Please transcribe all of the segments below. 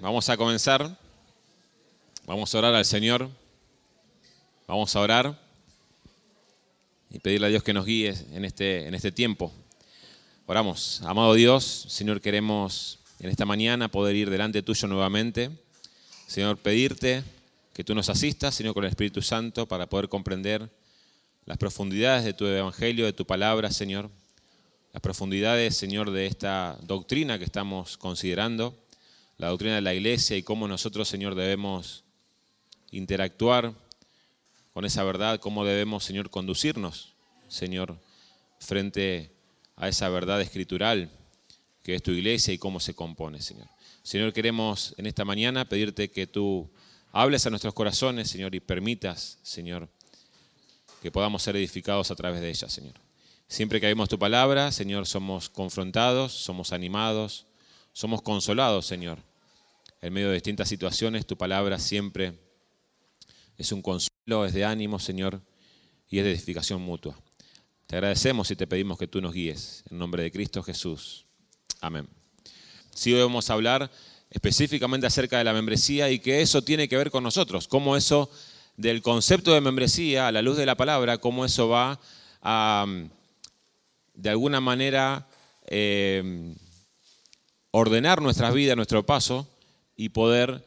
Vamos a comenzar. Vamos a orar al Señor. Vamos a orar y pedirle a Dios que nos guíe en este, en este tiempo. Oramos. Amado Dios, Señor, queremos en esta mañana poder ir delante tuyo nuevamente. Señor, pedirte que tú nos asistas, Señor, con el Espíritu Santo para poder comprender las profundidades de tu Evangelio, de tu palabra, Señor. Las profundidades, Señor, de esta doctrina que estamos considerando la doctrina de la iglesia y cómo nosotros, Señor, debemos interactuar con esa verdad, cómo debemos, Señor, conducirnos, Señor, frente a esa verdad escritural que es tu iglesia y cómo se compone, Señor. Señor, queremos en esta mañana pedirte que tú hables a nuestros corazones, Señor, y permitas, Señor, que podamos ser edificados a través de ella, Señor. Siempre que vemos tu palabra, Señor, somos confrontados, somos animados, somos consolados, Señor. En medio de distintas situaciones, tu palabra siempre es un consuelo, es de ánimo, Señor, y es de edificación mutua. Te agradecemos y te pedimos que tú nos guíes. En nombre de Cristo Jesús. Amén. Sí, hoy vamos a hablar específicamente acerca de la membresía y que eso tiene que ver con nosotros. Cómo eso del concepto de membresía, a la luz de la palabra, cómo eso va a, de alguna manera, eh, ordenar nuestras vidas, nuestro paso y poder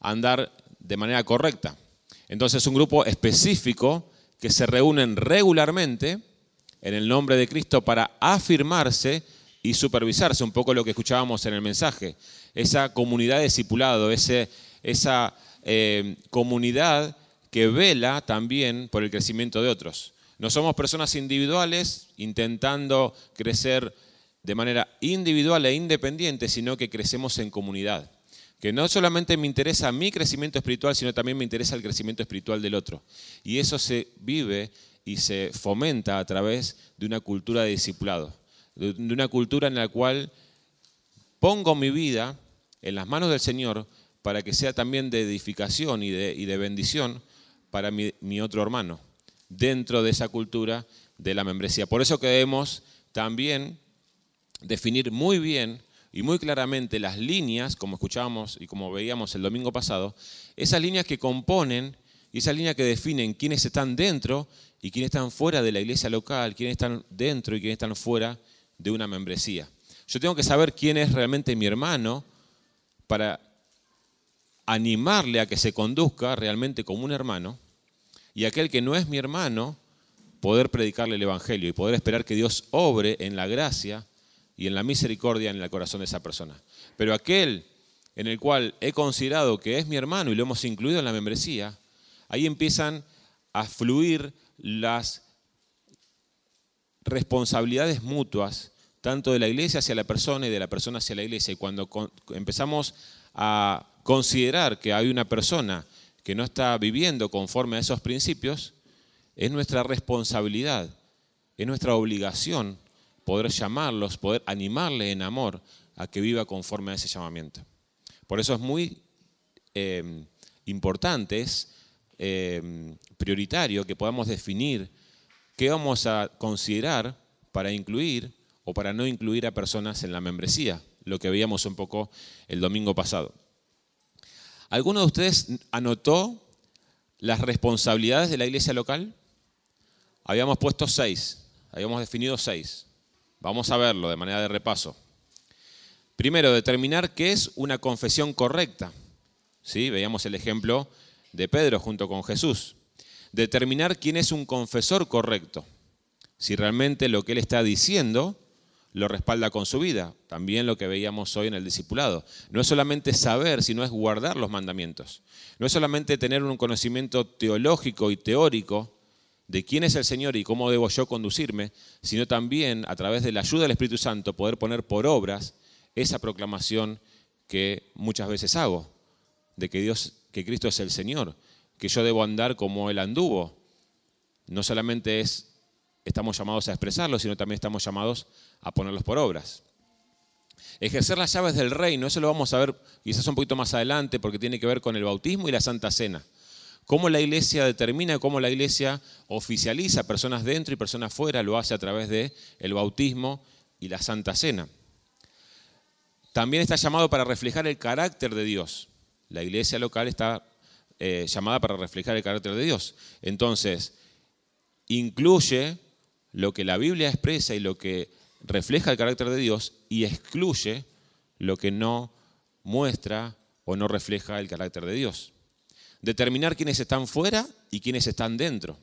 andar de manera correcta. Entonces un grupo específico que se reúnen regularmente en el nombre de Cristo para afirmarse y supervisarse, un poco lo que escuchábamos en el mensaje, esa comunidad de discipulado, ese, esa eh, comunidad que vela también por el crecimiento de otros. No somos personas individuales intentando crecer de manera individual e independiente, sino que crecemos en comunidad. Que no solamente me interesa mi crecimiento espiritual, sino también me interesa el crecimiento espiritual del otro. Y eso se vive y se fomenta a través de una cultura de discipulado, de una cultura en la cual pongo mi vida en las manos del Señor para que sea también de edificación y de, bendición para mi, mi otro hermano, dentro de esa cultura de la membresía. Por eso que debemos también definir muy bien y muy claramente las líneas, como escuchábamos y como veíamos el domingo pasado, esas líneas que componen y esas líneas que definen quiénes están dentro y quiénes están fuera de la iglesia local, quiénes están dentro y quiénes están fuera de una membresía. Yo tengo que saber quién es realmente mi hermano para animarle a que se conduzca realmente como un hermano y aquel que no es mi hermano, poder predicarle el Evangelio y poder esperar que Dios obre en la gracia y en la misericordia en el corazón de esa persona. Pero aquel en el cual he considerado que es mi hermano y lo hemos incluido en la membresía, ahí empiezan a fluir las responsabilidades mutuas, tanto de la iglesia hacia la persona y de la persona hacia la iglesia. Y cuando empezamos a considerar que hay una persona que no está viviendo conforme a esos principios, es nuestra responsabilidad, es nuestra obligación poder llamarlos, poder animarle en amor a que viva conforme a ese llamamiento. Por eso es muy eh, importante, es eh, prioritario que podamos definir qué vamos a considerar para incluir o para no incluir a personas en la membresía, lo que veíamos un poco el domingo pasado. ¿Alguno de ustedes anotó las responsabilidades de la iglesia local? Habíamos puesto seis, habíamos definido seis. Vamos a verlo de manera de repaso. Primero, determinar qué es una confesión correcta. ¿Sí? Veíamos el ejemplo de Pedro junto con Jesús. Determinar quién es un confesor correcto. Si realmente lo que él está diciendo lo respalda con su vida. También lo que veíamos hoy en el discipulado. No es solamente saber, sino es guardar los mandamientos. No es solamente tener un conocimiento teológico y teórico de quién es el Señor y cómo debo yo conducirme, sino también a través de la ayuda del Espíritu Santo poder poner por obras esa proclamación que muchas veces hago, de que Dios, que Cristo es el Señor, que yo debo andar como Él anduvo. No solamente es, estamos llamados a expresarlo, sino también estamos llamados a ponerlos por obras. Ejercer las llaves del reino, eso lo vamos a ver quizás un poquito más adelante porque tiene que ver con el bautismo y la Santa Cena cómo la iglesia determina, cómo la iglesia oficializa personas dentro y personas fuera, lo hace a través de el bautismo y la Santa Cena. también está llamado para reflejar el carácter de Dios. La iglesia local está eh, llamada para reflejar el carácter de Dios. Entonces, incluye lo que la Biblia expresa y lo que refleja el carácter de Dios y excluye lo que no muestra o no refleja el carácter de Dios. Determinar quiénes están fuera y quiénes están dentro.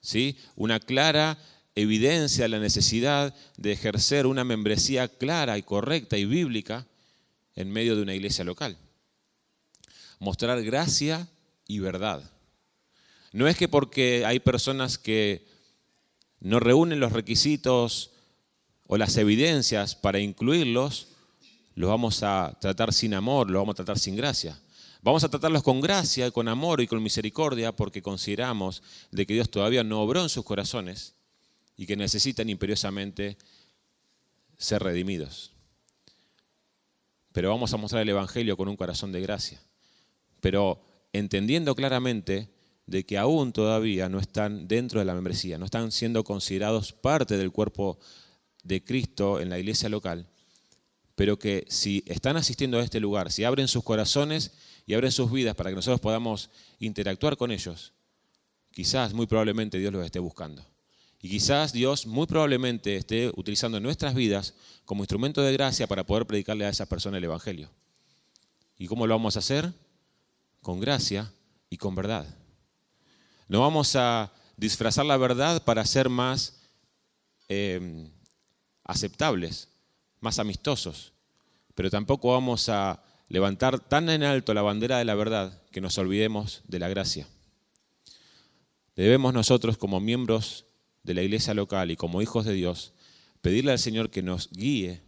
¿sí? Una clara evidencia de la necesidad de ejercer una membresía clara y correcta y bíblica en medio de una iglesia local. Mostrar gracia y verdad. No es que porque hay personas que no reúnen los requisitos o las evidencias para incluirlos, los vamos a tratar sin amor, los vamos a tratar sin gracia. Vamos a tratarlos con gracia, con amor y con misericordia porque consideramos de que Dios todavía no obró en sus corazones y que necesitan imperiosamente ser redimidos. Pero vamos a mostrar el Evangelio con un corazón de gracia. Pero entendiendo claramente de que aún todavía no están dentro de la membresía, no están siendo considerados parte del cuerpo de Cristo en la iglesia local, pero que si están asistiendo a este lugar, si abren sus corazones y abren sus vidas para que nosotros podamos interactuar con ellos, quizás muy probablemente Dios los esté buscando. Y quizás Dios muy probablemente esté utilizando nuestras vidas como instrumento de gracia para poder predicarle a esa persona el Evangelio. ¿Y cómo lo vamos a hacer? Con gracia y con verdad. No vamos a disfrazar la verdad para ser más em, aceptables, más amistosos, pero tampoco vamos a levantar tan en alto la bandera de la verdad que nos olvidemos de la gracia. Debemos nosotros como miembros de la iglesia local y como hijos de Dios, pedirle al Señor que nos guíe,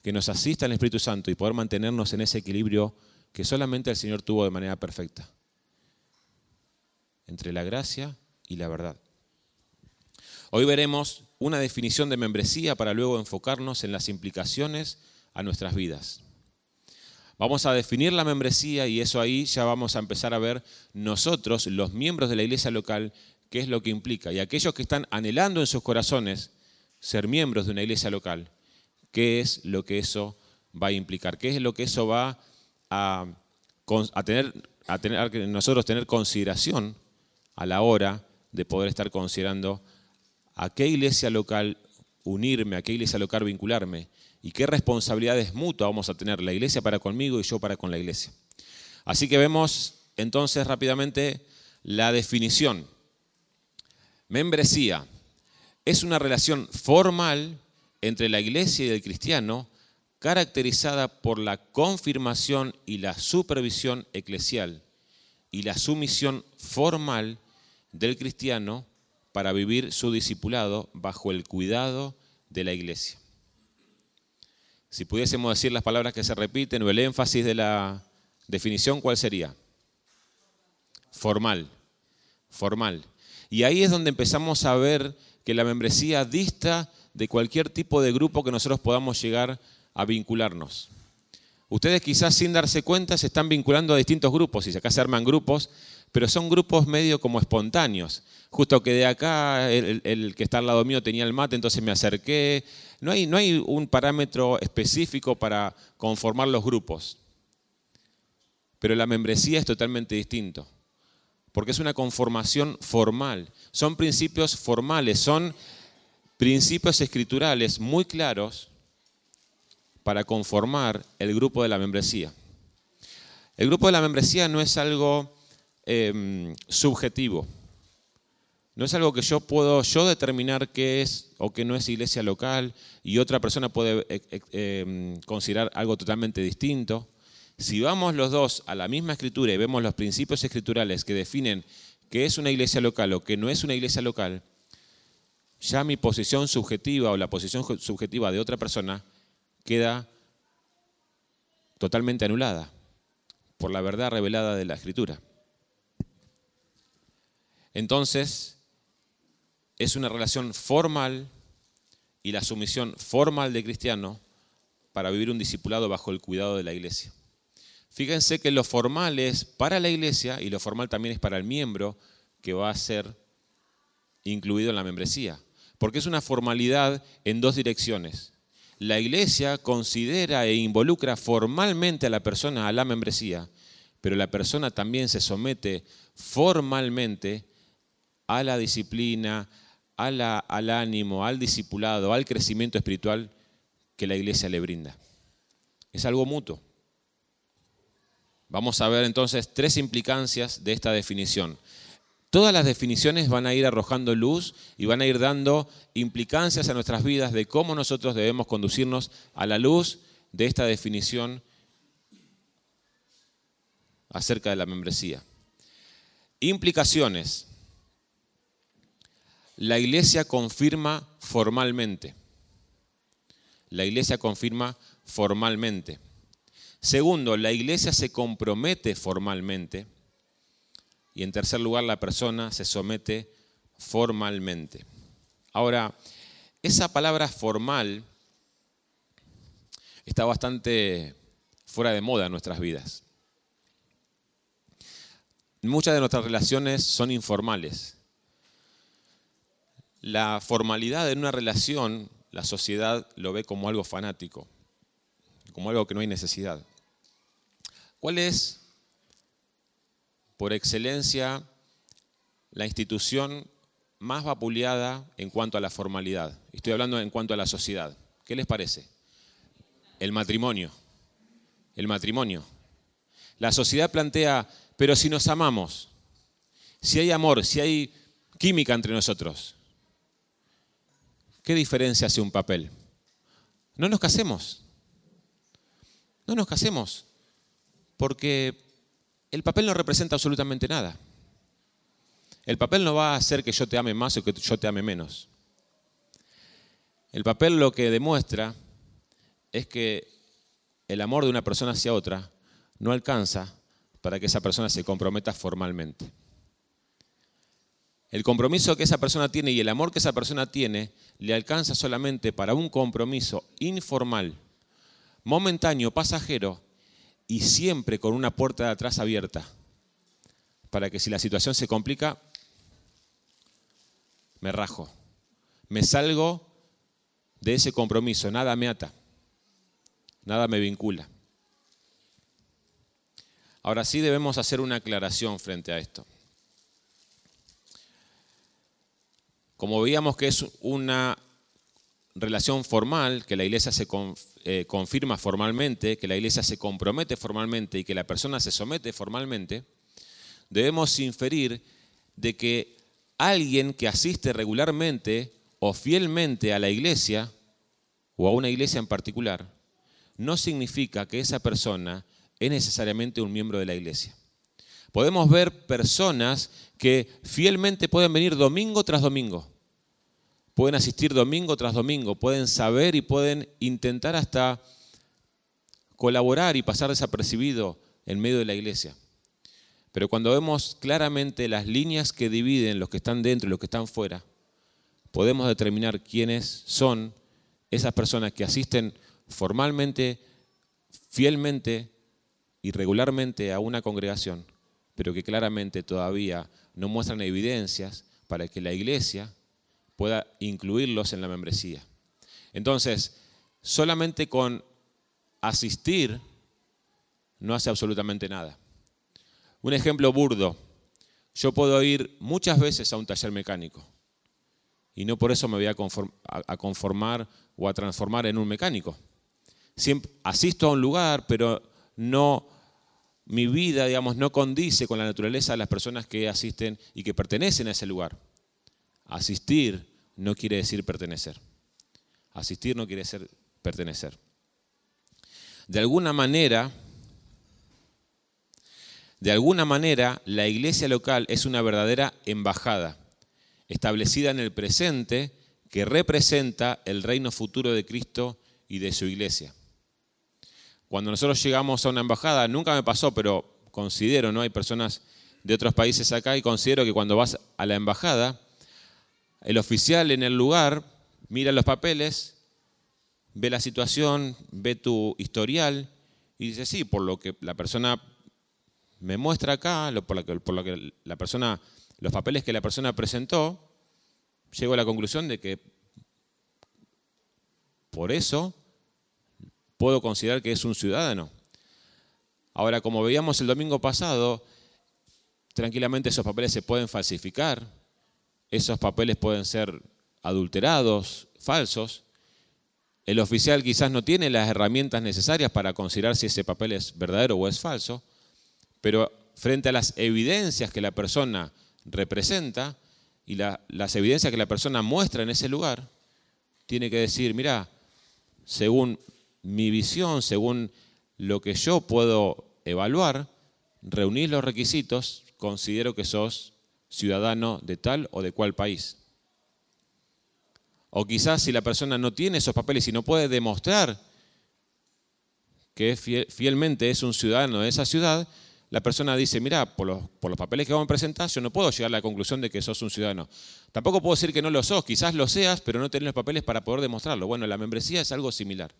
que nos asista en el Espíritu Santo y poder mantenernos en ese equilibrio que solamente el Señor tuvo de manera perfecta, entre la gracia y la verdad. Hoy veremos una definición de membresía para luego enfocarnos en las implicaciones a nuestras vidas. Vamos a definir la membresía y eso ahí ya vamos a empezar a ver nosotros, los miembros de la iglesia local, qué es lo que implica. Y aquellos que están anhelando en sus corazones ser miembros de una iglesia local, qué es lo que eso va a implicar, qué es lo que eso va a, tener, a tener, nosotros tener consideración a la hora de poder estar considerando a qué iglesia local unirme, a qué iglesia local vincularme y qué responsabilidades mutuas vamos a tener la iglesia para conmigo y yo para con la iglesia. Así que vemos entonces rápidamente la definición Membresía es una relación formal entre la iglesia y el cristiano caracterizada por la confirmación y la supervisión eclesial y la sumisión formal del cristiano para vivir su discipulado bajo el cuidado de la iglesia. Si pudiésemos decir las palabras que se repiten o el énfasis de la definición, ¿cuál sería? Formal, formal. Y ahí es donde empezamos a ver que la membresía dista de cualquier tipo de grupo que nosotros podamos llegar a vincularnos. Ustedes quizás sin darse cuenta se están vinculando a distintos grupos, y acá se arman grupos, pero son grupos medio como espontáneos. Justo que de acá el, que está al lado mío tenía el mate, entonces me acerqué. No hay, no hay un parámetro específico para conformar los grupos. Pero la membresía es totalmente distinto porque es una conformación formal. Son principios formales, son principios escriturales muy claros para conformar el grupo de la membresía. El grupo de la membresía no es algo em, subjetivo. No es algo que yo puedo yo determinar qué es o qué no es iglesia local y otra persona puede eh, eh, em, considerar algo totalmente distinto. Si vamos los dos a la misma escritura y vemos los principios escriturales que definen qué es una iglesia local o qué no es una iglesia local, ya mi posición subjetiva o la posición subjetiva de otra persona queda totalmente anulada por la verdad revelada de la escritura. Entonces, es una relación formal y la sumisión formal de cristiano para vivir un discipulado bajo el cuidado de la iglesia. Fíjense que lo formal es para la iglesia y lo formal también es para el miembro que va a ser incluido en la membresía. Porque es una formalidad en dos direcciones. la iglesia considera e involucra formalmente a la persona a la membresía, pero la persona también se somete formalmente a la disciplina, al ánimo, al discipulado, al crecimiento espiritual que la iglesia le brinda. Es algo mutuo. Vamos a ver entonces tres implicancias de esta definición. Todas las definiciones van a ir arrojando luz y van a ir dando implicancias a nuestras vidas de cómo nosotros debemos conducirnos a la luz de esta definición acerca de la membresía. Implicaciones. La iglesia confirma formalmente. La iglesia confirma formalmente. Segundo, la iglesia se compromete formalmente. Y en tercer lugar, la persona se somete formalmente. Ahora, esa palabra formal está bastante fuera de moda en nuestras vidas. Muchas de nuestras relaciones son informales. La formalidad en una relación, la sociedad lo ve como algo fanático, como algo que no hay necesidad. ¿Cuál es, por excelencia, la institución más vapuleada en cuanto a la formalidad? Estoy hablando en cuanto a la sociedad. ¿Qué les parece? El matrimonio. El matrimonio. La sociedad plantea, pero si nos amamos, si hay amor, si hay química entre nosotros, ¿qué diferencia hace un papel? No nos casemos. No nos casemos porque el papel no representa absolutamente nada. El papel no va a hacer que yo te ame más o que yo te ame menos. El papel lo que demuestra es que el amor de una persona hacia otra no alcanza para que esa persona se comprometa formalmente. El compromiso que esa persona tiene y el amor que esa persona tiene le alcanza solamente para un compromiso informal, momentáneo, pasajero, y siempre con una puerta de atrás abierta, para que si la situación se complica, me rajo, me salgo de ese compromiso, nada me ata, nada me vincula. Ahora sí debemos hacer una aclaración frente a esto. Como veíamos que es una relación formal, que la iglesia se eh, confirma formalmente, que la iglesia se compromete formalmente y que la persona se somete formalmente, debemos inferir de que alguien que asiste regularmente o fielmente a la iglesia, o a una iglesia en particular, no significa que esa persona es necesariamente un miembro de la iglesia. Podemos ver personas que fielmente pueden venir domingo tras domingo, pueden asistir domingo tras domingo, pueden saber y pueden intentar hasta colaborar y pasar desapercibido en medio de la iglesia. Pero cuando vemos claramente las líneas que dividen los que están dentro y los que están fuera, podemos determinar quiénes son esas personas que asisten formalmente, fielmente y regularmente a una congregación, pero que claramente todavía no muestran evidencias para que la iglesia pueda incluirlos en la membresía. Entonces, solamente con asistir no hace absolutamente nada. Un ejemplo burdo, yo puedo ir muchas veces a un taller mecánico y no por eso me voy a, conformar o a transformar en un mecánico. asisto a un lugar, pero no mi vida, digamos, no condice con la naturaleza de las personas que asisten y que pertenecen a ese lugar. Asistir no quiere decir pertenecer. Asistir no quiere decir pertenecer. De alguna manera, de alguna manera, la iglesia local es una verdadera embajada, establecida en el presente, que representa el reino futuro de Cristo y de su iglesia. Cuando nosotros llegamos a una embajada, nunca me pasó, pero considero, ¿no? Hay personas de otros países acá y considero que cuando vas a la embajada, el oficial en el lugar mira los papeles, ve la situación, ve tu historial y dice, sí, por lo que la persona me muestra acá, por lo que, la persona, los papeles que la persona presentó, llego a la conclusión de que por eso puedo considerar que es un ciudadano. Ahora, como veíamos el domingo pasado, tranquilamente esos papeles se pueden falsificar, esos papeles pueden ser adulterados, falsos. El oficial quizás no tiene las herramientas necesarias para considerar si ese papel es verdadero o es falso, pero frente a las evidencias que la persona representa y las evidencias que la persona muestra en ese lugar, tiene que decir, mira, según mi visión, según lo que yo puedo evaluar, reunir los requisitos, considero que sos ciudadano de tal o de cual país. O quizás si la persona no tiene esos papeles y no puede demostrar que fielmente es un ciudadano de esa ciudad, la persona dice, mira, por los, por los papeles que vamos a presentar, yo no puedo llegar a la conclusión de que sos un ciudadano. Tampoco puedo decir que no lo sos, quizás lo seas, pero no tenés los papeles para poder demostrarlo. Bueno, la membresía es algo similar.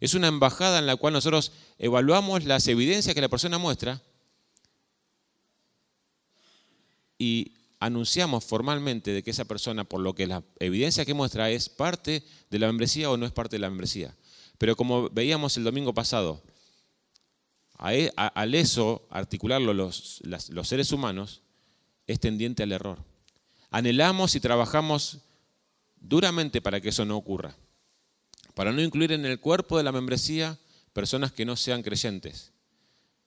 Es una embajada en la cual nosotros evaluamos las evidencias que la persona muestra y anunciamos formalmente de que esa persona, por lo que la evidencia que muestra es parte de la membresía o no es parte de la membresía. Pero como veíamos el domingo pasado, e, al eso, articularlo los, los seres humanos, es tendiente al error. Anhelamos y trabajamos duramente para que eso no ocurra, para no incluir en el cuerpo de la membresía personas que no sean creyentes.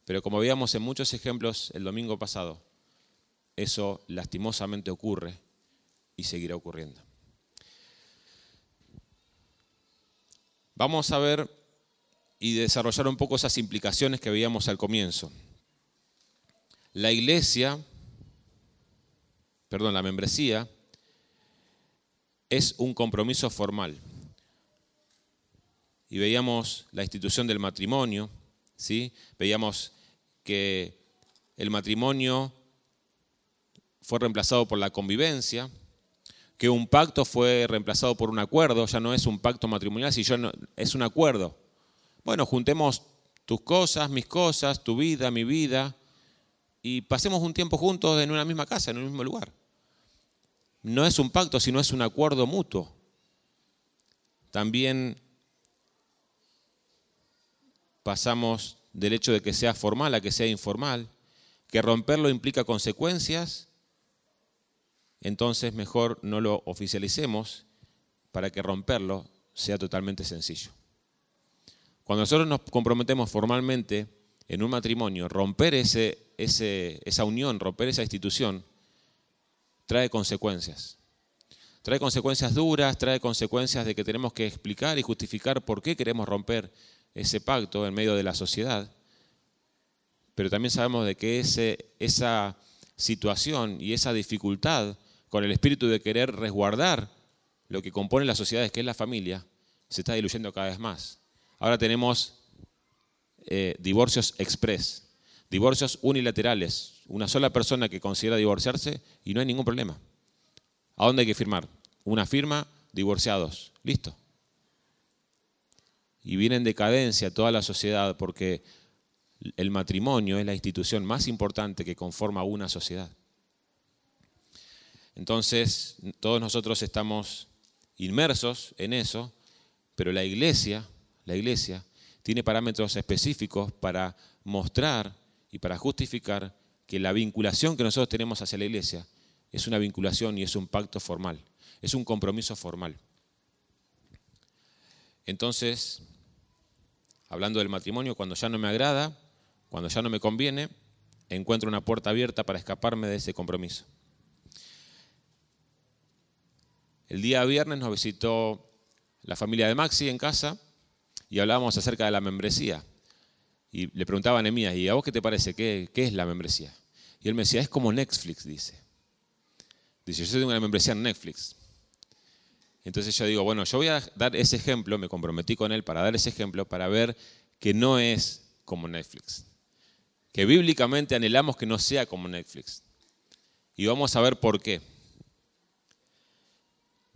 Pero como veíamos en muchos ejemplos el domingo pasado, eso lastimosamente ocurre y seguirá ocurriendo. Vamos a ver y desarrollar un poco esas implicaciones que veíamos al comienzo. La iglesia, perdón, la membresía, es un compromiso formal. Y veíamos la institución del matrimonio, ¿sí? veíamos que el matrimonio fue reemplazado por la convivencia, que un pacto fue reemplazado por un acuerdo, ya no es un pacto matrimonial, sino es un acuerdo. Bueno, juntemos tus cosas, mis cosas, tu vida, mi vida, y pasemos un tiempo juntos en una misma casa, en un mismo lugar. No es un pacto, sino es un acuerdo mutuo. También pasamos del hecho de que sea formal a que sea informal, que romperlo implica consecuencias entonces mejor no lo oficialicemos para que romperlo sea totalmente sencillo. Cuando nosotros nos comprometemos formalmente en un matrimonio, romper ese, esa unión, romper esa institución, trae consecuencias. Trae consecuencias duras, trae consecuencias de que tenemos que explicar y justificar por qué queremos romper ese pacto en medio de la sociedad. Pero también sabemos de que esa situación y esa dificultad con el espíritu de querer resguardar lo que compone las sociedades, que es la familia, se está diluyendo cada vez más. Ahora tenemos eh, divorcios express, divorcios unilaterales, una sola persona que considera divorciarse y no hay ningún problema. ¿A dónde hay que firmar? Una firma, divorciados, listo. Y viene en decadencia toda la sociedad porque el matrimonio es la institución más importante que conforma una sociedad. Entonces, todos nosotros estamos inmersos en eso, pero la iglesia, la iglesia tiene parámetros específicos para mostrar y para justificar que la vinculación que nosotros tenemos hacia la iglesia es una vinculación y es un pacto formal, es un compromiso formal. Entonces, hablando del matrimonio, cuando ya no me agrada, cuando ya no me conviene, encuentro una puerta abierta para escaparme de ese compromiso. El día viernes nos visitó la familia de Maxi en casa y hablábamos acerca de la membresía. Y le preguntaba a Nemías, ¿y a vos qué te parece? ¿Qué, ¿Qué, es la membresía? Y él me decía, es como Netflix, dice. Dice, yo tengo una membresía en Netflix. Entonces yo digo, bueno, yo voy a dar ese ejemplo, me comprometí con él para dar ese ejemplo, para ver que no es como Netflix. Que bíblicamente anhelamos que no sea como Netflix. Y vamos a ver por qué.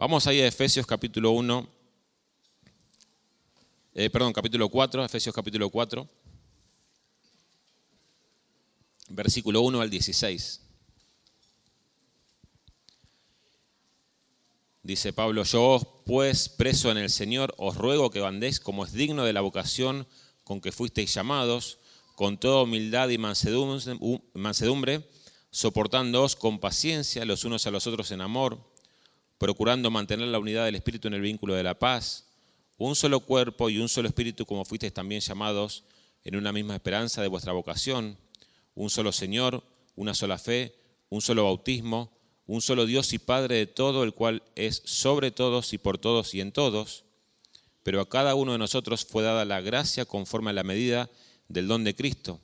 Vamos ahí a Efesios capítulo 1, eh, perdón, capítulo 4, Efesios capítulo 4, versículo 1 al 16. dice Pablo, yo pues preso en el Señor, os ruego que andéis como es digno de la vocación con que fuisteis llamados, con toda humildad y mansedumbre, soportándoos con paciencia los unos a los otros en amor, procurando mantener la unidad del Espíritu en el vínculo de la paz, un solo cuerpo y un solo Espíritu como fuisteis también llamados en una misma esperanza de vuestra vocación, un solo Señor, una sola fe, un solo bautismo, un solo Dios y Padre de todo, el cual es sobre todos y por todos y en todos, pero a cada uno de nosotros fue dada la gracia conforme a la medida del don de Cristo,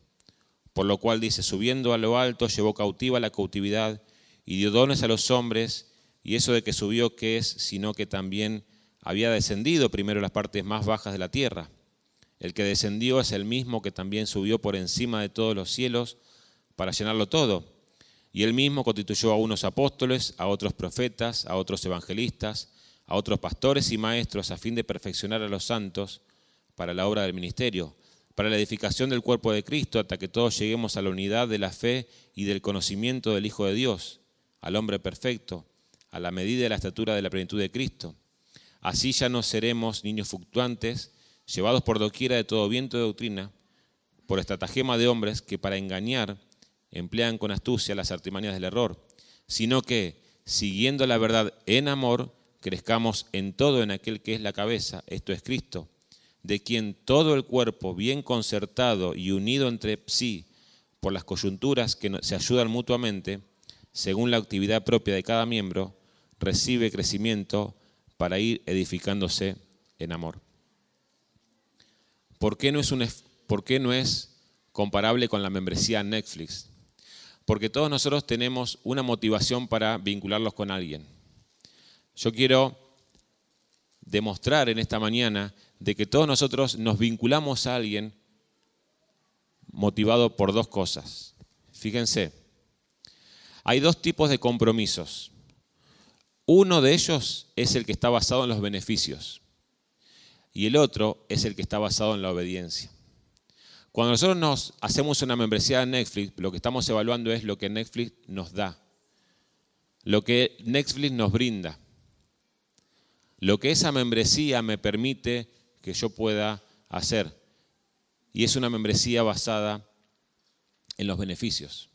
por lo cual dice, subiendo a lo alto, llevó cautiva la cautividad y dio dones a los hombres, y eso de que subió, ¿qué es? Sino que también había descendido primero las partes más bajas de la tierra. El que descendió es el mismo que también subió por encima de todos los cielos para llenarlo todo. Y él mismo constituyó a unos apóstoles, a otros profetas, a otros evangelistas, a otros pastores y maestros a fin de perfeccionar a los santos para la obra del ministerio, para la edificación del cuerpo de Cristo, hasta que todos lleguemos a la unidad de la fe y del conocimiento del Hijo de Dios, al hombre perfecto, a la medida de la estatura de la plenitud de Cristo. Así ya no seremos niños fluctuantes, llevados por doquiera de todo viento de doctrina, por estratagema de hombres que para engañar emplean con astucia las artimañas del error, sino que, siguiendo la verdad en amor, crezcamos en todo en aquel que es la cabeza, esto es Cristo, de quien todo el cuerpo, bien concertado y unido entre sí por las coyunturas que se ayudan mutuamente, según la actividad propia de cada miembro, recibe crecimiento para ir edificándose en amor. ¿Por qué no es, un, por qué no es comparable con la membresía Netflix? porque todos nosotros tenemos una motivación para vincularlos con alguien. Yo quiero demostrar en esta mañana de que todos nosotros nos vinculamos a alguien motivado por dos cosas. Fíjense, hay dos tipos de compromisos. Uno de ellos es el que está basado en los beneficios y el otro es el que está basado en la obediencia. Cuando nosotros nos hacemos una membresía de Netflix, lo que estamos evaluando es lo que Netflix nos da, lo que Netflix nos brinda, lo que esa membresía me permite que yo pueda hacer. Y es una membresía basada en los beneficios.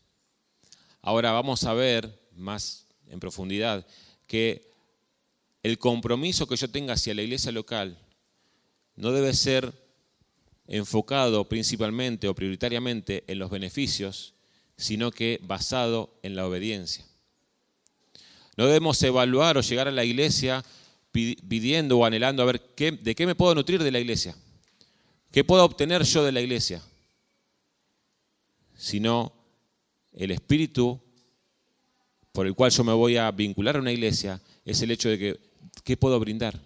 Ahora vamos a ver más en profundidad que el compromiso que yo tenga hacia la iglesia local no debe ser enfocado principalmente o prioritariamente en los beneficios, sino que basado en la obediencia. No debemos evaluar o llegar a la iglesia pidiendo o anhelando a ver qué, de qué me puedo nutrir de la iglesia, qué puedo obtener yo de la iglesia, sino el espíritu por el cual yo me voy a vincular a una iglesia es el hecho de que, ¿qué puedo brindar?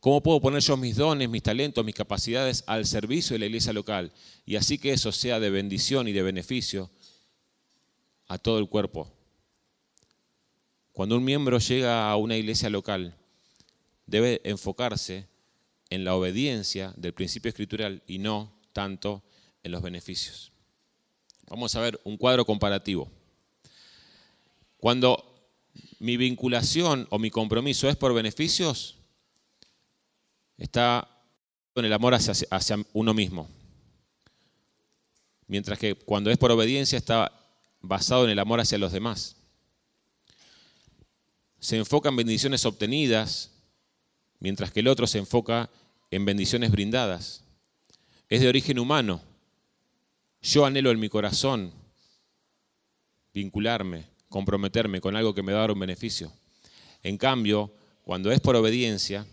¿Cómo puedo poner yo mis dones, mis talentos, mis capacidades al servicio de la iglesia local? Y así que eso sea de bendición y de beneficio a todo el cuerpo. Cuando un miembro llega a una iglesia local, debe enfocarse en la obediencia del principio escritural y no tanto en los beneficios. Vamos a ver un cuadro comparativo. Cuando mi vinculación o mi compromiso es por beneficios, está con el amor hacia, uno mismo. Mientras que cuando es por obediencia está basado en el amor hacia los demás. Se enfoca en bendiciones obtenidas, mientras que el otro se enfoca en bendiciones brindadas. Es de origen humano. Yo anhelo en mi corazón vincularme, comprometerme con algo que me va a dar un beneficio. En cambio, cuando es por obediencia,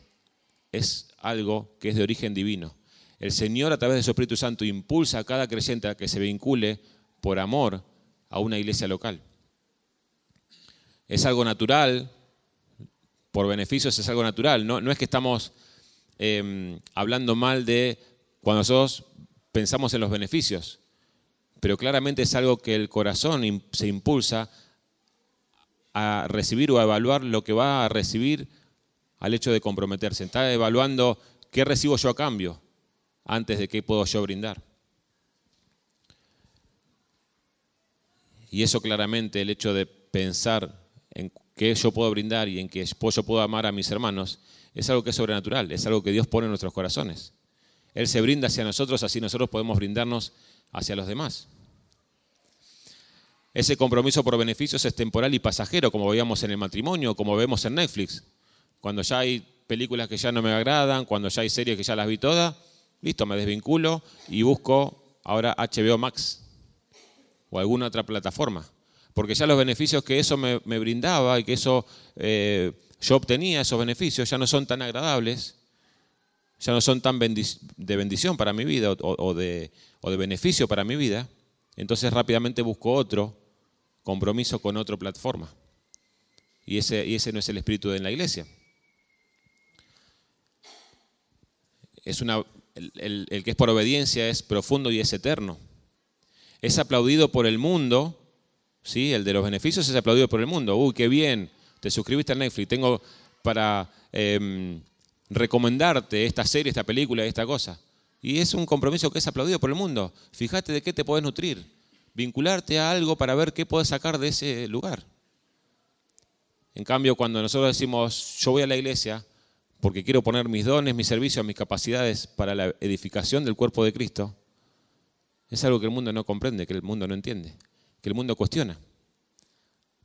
es algo que es de origen divino. El Señor a través de su Espíritu Santo impulsa a cada creyente a que se vincule por amor a una iglesia local. Es algo natural, por beneficios es algo natural, no, no es que estamos em, hablando mal de cuando nosotros pensamos en los beneficios, pero claramente es algo que el corazón se impulsa a recibir o a evaluar lo que va a recibir al hecho de comprometerse. Está evaluando qué recibo yo a cambio antes de qué puedo yo brindar. Y eso claramente, el hecho de pensar en que yo puedo brindar y en que yo puedo amar a mis hermanos, es algo que es sobrenatural, es algo que Dios pone en nuestros corazones. Él se brinda hacia nosotros, así nosotros podemos brindarnos hacia los demás. Ese compromiso por beneficios es temporal y pasajero, como veíamos en el matrimonio, como vemos en Netflix. Cuando ya hay películas que ya no me agradan, cuando ya hay series que ya las vi todas, listo, me desvinculo y busco ahora HBO Max o alguna otra plataforma. Porque ya los beneficios que eso me, brindaba y que eso eh, yo obtenía, esos beneficios, ya no son tan agradables, ya no son tan de bendición para mi vida o, de, o de beneficio para mi vida. Entonces rápidamente busco otro compromiso con otra plataforma. Y ese, y ese no es el espíritu de la iglesia. Es una, el, el, que es por obediencia es profundo y es eterno. Es aplaudido por el mundo, ¿sí? el de los beneficios es aplaudido por el mundo. Uy, qué bien, te suscribiste a Netflix, tengo para em, recomendarte esta serie, esta película, esta cosa. Y es un compromiso que es aplaudido por el mundo. Fíjate de qué te puedes nutrir. Vincularte a algo para ver qué puedes sacar de ese lugar. En cambio, cuando nosotros decimos, yo voy a la iglesia porque quiero poner mis dones, mis servicios, mis capacidades para la edificación del cuerpo de Cristo, es algo que el mundo no comprende, que el mundo no entiende, que el mundo cuestiona.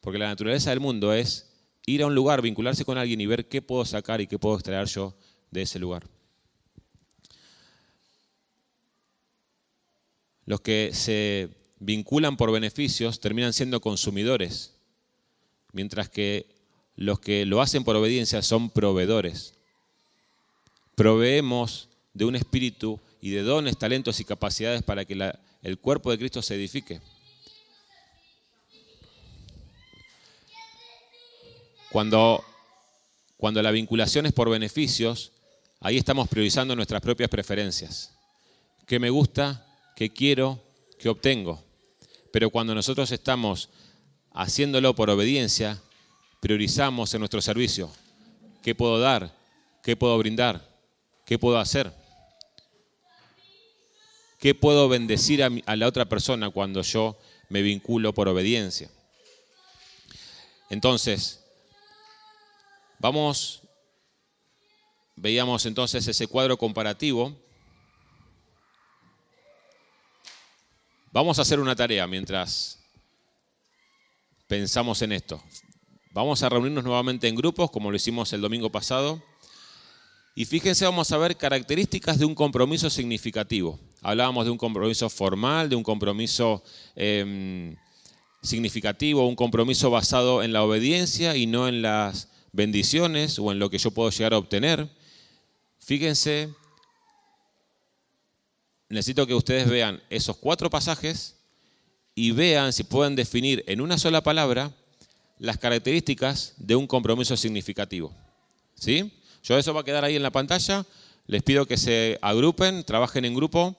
Porque la naturaleza del mundo es ir a un lugar, vincularse con alguien y ver qué puedo sacar y qué puedo extraer yo de ese lugar. Los que se vinculan por beneficios terminan siendo consumidores, mientras que los que lo hacen por obediencia son proveedores. Proveemos de un espíritu y de dones, talentos y capacidades para que el cuerpo de Cristo se edifique. Cuando, cuando la vinculación es por beneficios, ahí estamos priorizando nuestras propias preferencias. ¿Qué me gusta? ¿Qué quiero? ¿Qué obtengo? Pero cuando nosotros estamos haciéndolo por obediencia, priorizamos en nuestro servicio. ¿Qué puedo dar? ¿Qué puedo brindar? ¿Qué puedo hacer? ¿Qué puedo bendecir a la otra persona cuando yo me vinculo por obediencia? Entonces, Vamos, veíamos entonces ese cuadro comparativo. Vamos a hacer una tarea mientras pensamos en esto. Vamos a reunirnos nuevamente en grupos, como lo hicimos el domingo pasado. Y fíjense, vamos a ver características de un compromiso significativo. Hablábamos de un compromiso formal, de un compromiso em, significativo, un compromiso basado en la obediencia y no en las bendiciones o en lo que yo puedo llegar a obtener. Fíjense, necesito que ustedes vean esos cuatro pasajes y vean si pueden definir en una sola palabra las características de un compromiso significativo. ¿Sí? Yo eso va a quedar ahí en la pantalla. Les pido que se agrupen, trabajen en grupo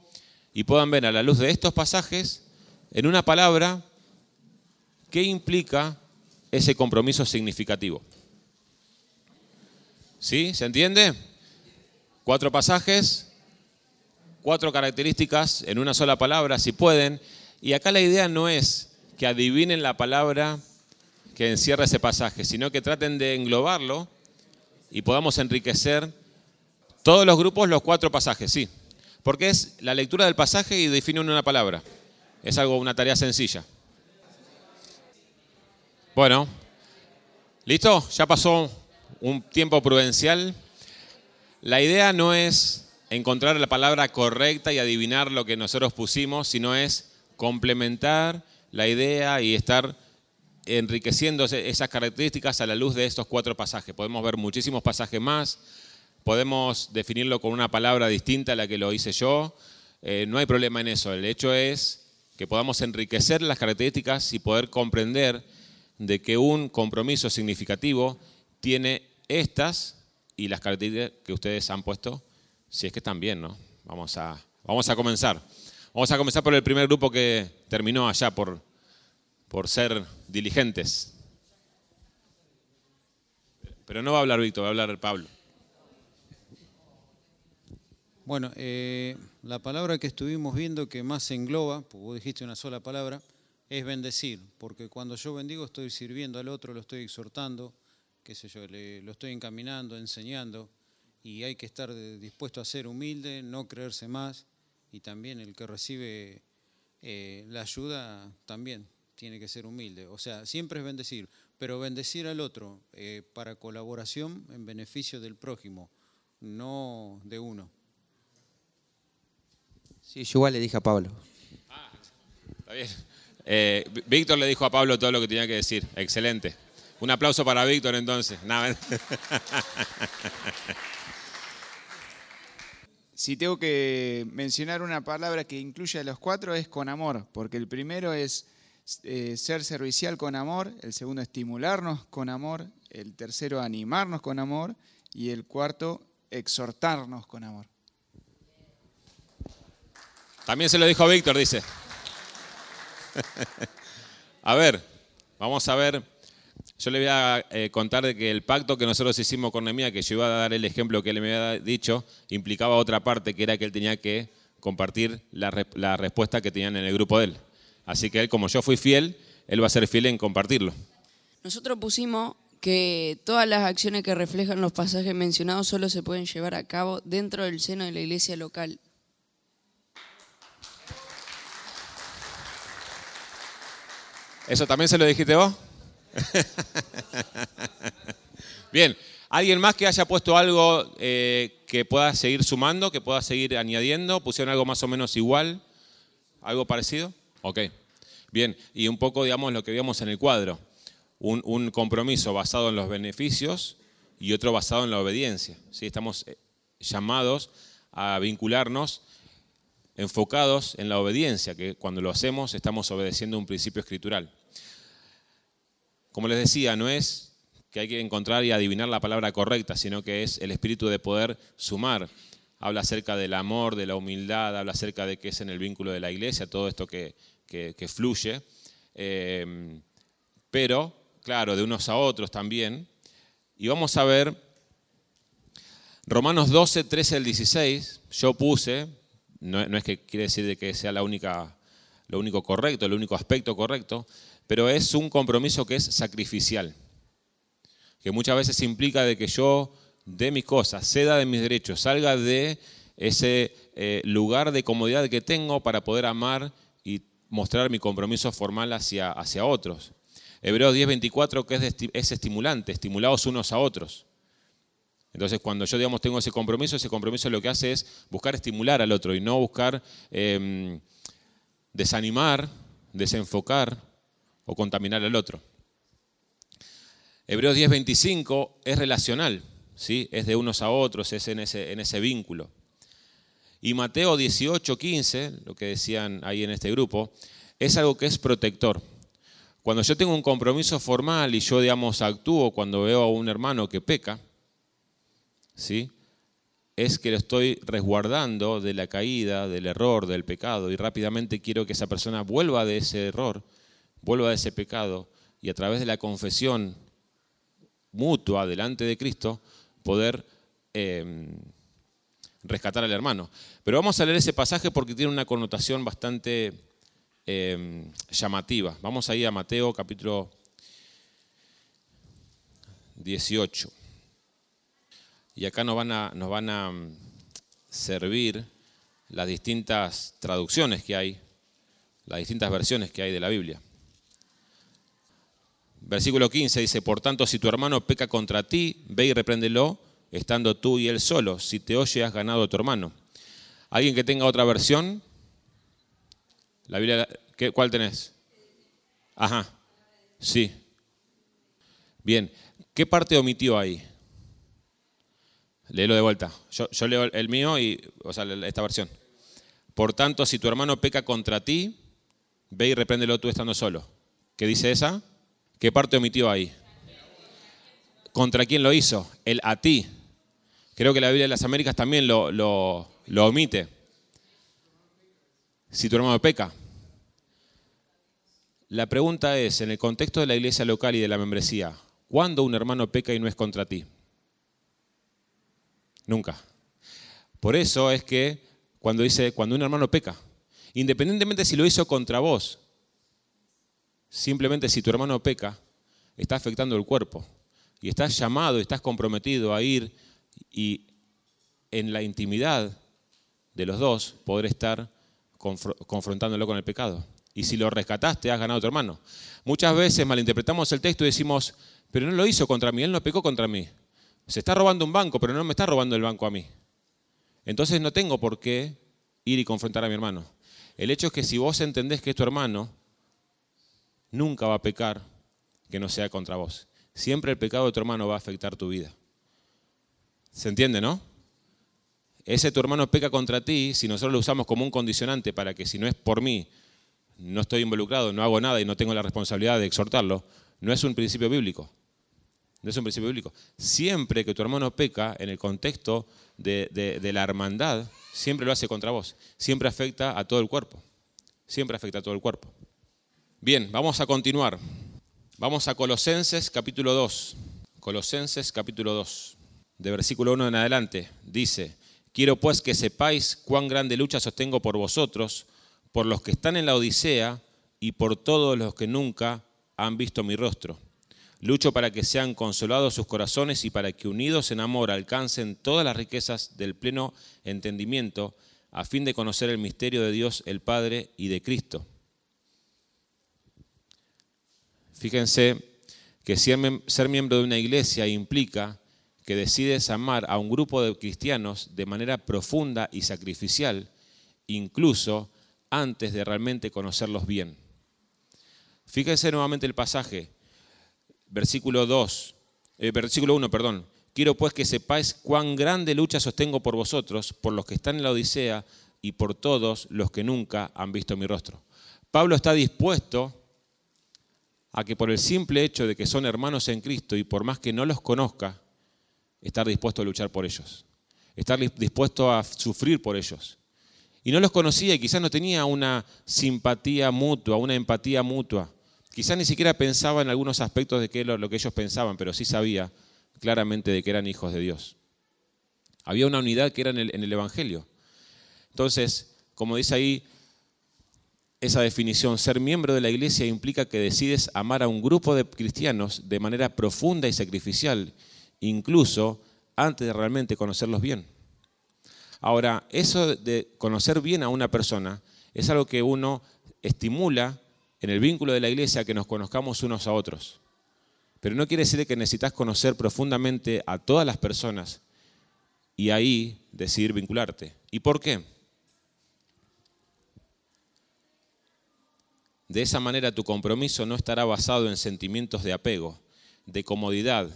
y puedan ver a la luz de estos pasajes, en una palabra, qué implica ese compromiso significativo. ¿Sí? ¿Se entiende? Cuatro pasajes, cuatro características en una sola palabra, si pueden. Y acá la idea no es que adivinen la palabra que encierra ese pasaje, sino que traten de englobarlo y podamos enriquecer todos los grupos los cuatro pasajes, sí. Porque es la lectura del pasaje y define una palabra. Es algo, una tarea sencilla. Bueno, ¿listo? Ya pasó un tiempo prudencial. La idea no es encontrar la palabra correcta y adivinar lo que nosotros pusimos, sino es complementar la idea y estar enriqueciendo esas características a la luz de estos cuatro pasajes. Podemos ver muchísimos pasajes más, podemos definirlo con una palabra distinta a la que lo hice yo, eh, no hay problema en eso. El hecho es que podamos enriquecer las características y poder comprender de que un compromiso significativo tiene estas y las características que ustedes han puesto, si es que están bien, ¿no? Vamos a, vamos a comenzar. Vamos a comenzar por el primer grupo que terminó allá por, por ser diligentes. Pero no va a hablar Víctor, va a hablar Pablo. Bueno, eh, la palabra que estuvimos viendo que más engloba, porque vos dijiste una sola palabra, es bendecir, porque cuando yo bendigo estoy sirviendo al otro, lo estoy exhortando, qué sé yo, le- lo estoy encaminando, enseñando, y hay que estar de- dispuesto a ser humilde, no creerse más, y también el que recibe eh, la ayuda también tiene que ser humilde. O sea, siempre es bendecir, pero bendecir al otro eh, para colaboración en beneficio del prójimo, no de uno. Sí, yo igual le dije a Pablo. Está bien. Eh, Ví- Víctor le dijo a Pablo todo lo que tenía que decir. Excelente. Un aplauso para Víctor entonces. Nada. Si tengo que mencionar una palabra que incluye a los cuatro es con amor, porque el primero es eh, ser servicial con amor, el segundo estimularnos con amor, el tercero animarnos con amor y el cuarto exhortarnos con amor. También se lo dijo Víctor, dice. A ver, vamos a ver. Yo le voy a eh, contar de que el pacto que nosotros hicimos con Nehemías, que yo iba a dar el ejemplo que él me había dicho, implicaba otra parte, que era que él tenía que compartir la, re- la respuesta que tenían en el grupo de él. Así que él, como yo fui fiel, él va a ser fiel en compartirlo. Nosotros pusimos que todas las acciones que reflejan los pasajes mencionados solo se pueden llevar a cabo dentro del seno de la iglesia local. ¿Eso también se lo dijiste vos? Bien, ¿alguien más que haya puesto algo eh, que pueda seguir sumando, que pueda seguir añadiendo? ¿Pusieron algo más o menos igual? ¿Algo parecido? Ok. Bien, y un poco, digamos, lo que vimos en el cuadro. Un, un compromiso basado en los beneficios y otro basado en la obediencia. ¿sí? Estamos eh, llamados a vincularnos enfocados en la obediencia, que cuando lo hacemos estamos obedeciendo un principio escritural. Como les decía, no es que hay que encontrar y adivinar la palabra correcta, sino que es el espíritu de poder sumar. Habla acerca del amor, de la humildad, habla acerca de qué es en el vínculo de la iglesia, todo esto que, que- fluye. Eh, pero, claro, de unos a otros también. Y vamos a ver Romanos 12, 13 al 16, yo puse, no, no es que quiere decir de que sea la única, lo único correcto, el único aspecto correcto, pero es un compromiso que es sacrificial, que muchas veces implica de que yo dé mis cosas, ceda de mis derechos, salga de ese eh, lugar de comodidad que tengo para poder amar y mostrar mi compromiso formal hacia, hacia otros. Hebreos 10, 24, que es, es estimulante, estimulados unos a otros. Entonces, cuando yo, digamos, tengo ese compromiso, ese compromiso lo que hace es buscar estimular al otro y no buscar eh, desanimar, desenfocar o contaminar al otro. Hebreos 10:25 es relacional, ¿sí? es de unos a otros, es en ese, vínculo. Y Mateo 18:15, lo que decían ahí en este grupo, es algo que es protector. Cuando yo tengo un compromiso formal y yo, digamos, actúo cuando veo a un hermano que peca, ¿sí? es que lo estoy resguardando de la caída, del error, del pecado, y rápidamente quiero que esa persona vuelva de ese error, vuelva de ese pecado, y a través de la confesión mutua delante de Cristo, poder eh, rescatar al hermano. Pero vamos a leer ese pasaje porque tiene una connotación bastante eh, llamativa. Vamos ahí a Mateo capítulo 18. Y acá nos van a, mm, servir las distintas traducciones que hay, las distintas versiones que hay de la Biblia. Versículo 15 dice, por tanto, si tu hermano peca contra ti, ve y repréndelo, estando tú y él solo. Si te oye, has ganado a tu hermano. ¿Alguien que tenga otra versión? La Biblia, ¿qué- ¿cuál tenés? Ajá, sí. Bien, ¿qué parte omitió ahí? Léelo de vuelta. Yo, yo leo el mío y, o sea, esta versión. Por tanto, si tu hermano peca contra ti, ve y repréndelo tú estando solo. ¿Qué dice esa? ¿Qué parte omitió ahí? ¿Contra quién lo hizo? El a ti. Creo que la Biblia de las Américas también lo, lo- omite. Si tu hermano peca. La pregunta es, en el contexto de la iglesia local y de la membresía, ¿cuándo un hermano peca y no es contra ti? Nunca. Por eso es que cuando dice, cuando un hermano peca, independientemente si lo hizo contra vos, Simplemente si tu hermano peca, está afectando el cuerpo. Y estás llamado, estás comprometido a ir y en la intimidad de los dos poder estar confrontándolo con el pecado. Y si lo rescataste, has ganado a tu hermano. Muchas veces malinterpretamos el texto y decimos, pero no lo hizo contra mí, él no pecó contra mí. Se está robando un banco, pero no me está robando el banco a mí. Entonces no tengo por qué ir y confrontar a mi hermano. El hecho es que si vos entendés que es tu hermano, nunca va a pecar que no sea contra vos. Siempre el pecado de tu hermano va a afectar tu vida. ¿Se entiende, no? Ese tu hermano peca contra ti, si nosotros lo usamos como un condicionante para que si no es por mí, no estoy involucrado, no hago nada y no tengo la responsabilidad de exhortarlo, no es un principio bíblico. No es un principio bíblico. Siempre que tu hermano peca en el contexto de, de la hermandad, siempre lo hace contra vos. Siempre afecta a todo el cuerpo. Siempre afecta a todo el cuerpo. Bien, vamos a continuar. Vamos a Colosenses capítulo 2. Colosenses capítulo 2. De versículo 1 en adelante. Dice, quiero pues que sepáis cuán grande lucha sostengo por vosotros, por los que están en la Odisea y por todos los que nunca han visto mi rostro. Lucho para que sean consolados sus corazones y para que unidos en amor alcancen todas las riquezas del pleno entendimiento, a fin de conocer el misterio de Dios el Padre y de Cristo Fíjense que ser miembro de una iglesia implica que decides amar a un grupo de cristianos de manera profunda y sacrificial, incluso antes de realmente conocerlos bien. Fíjense nuevamente el pasaje, versículo 2, eh, versículo 1, perdón. Quiero pues que sepáis cuán grande lucha sostengo por vosotros, por los que están en la Odisea y por todos los que nunca han visto mi rostro. Pablo está dispuesto a que por el simple hecho de que son hermanos en Cristo y por más que no los conozca, estar dispuesto a luchar por ellos, estar dispuesto a sufrir por ellos. Y no los conocía y quizás no tenía una simpatía mutua, una empatía mutua. Quizás ni siquiera pensaba en algunos aspectos de qué lo que ellos pensaban, pero sí sabía claramente de que eran hijos de Dios. Había una unidad que era en el Evangelio. Entonces, como dice ahí, esa definición. Ser miembro de la iglesia implica que decides amar a un grupo de cristianos de manera profunda y sacrificial, incluso antes de realmente conocerlos bien. Ahora, eso de conocer bien a una persona es algo que uno estimula en el vínculo de la iglesia que nos conozcamos unos a otros. Pero no quiere decir que necesitas conocer profundamente a todas las personas y ahí decidir vincularte. ¿Y por qué? De esa manera tu compromiso no estará basado en sentimientos de apego, de comodidad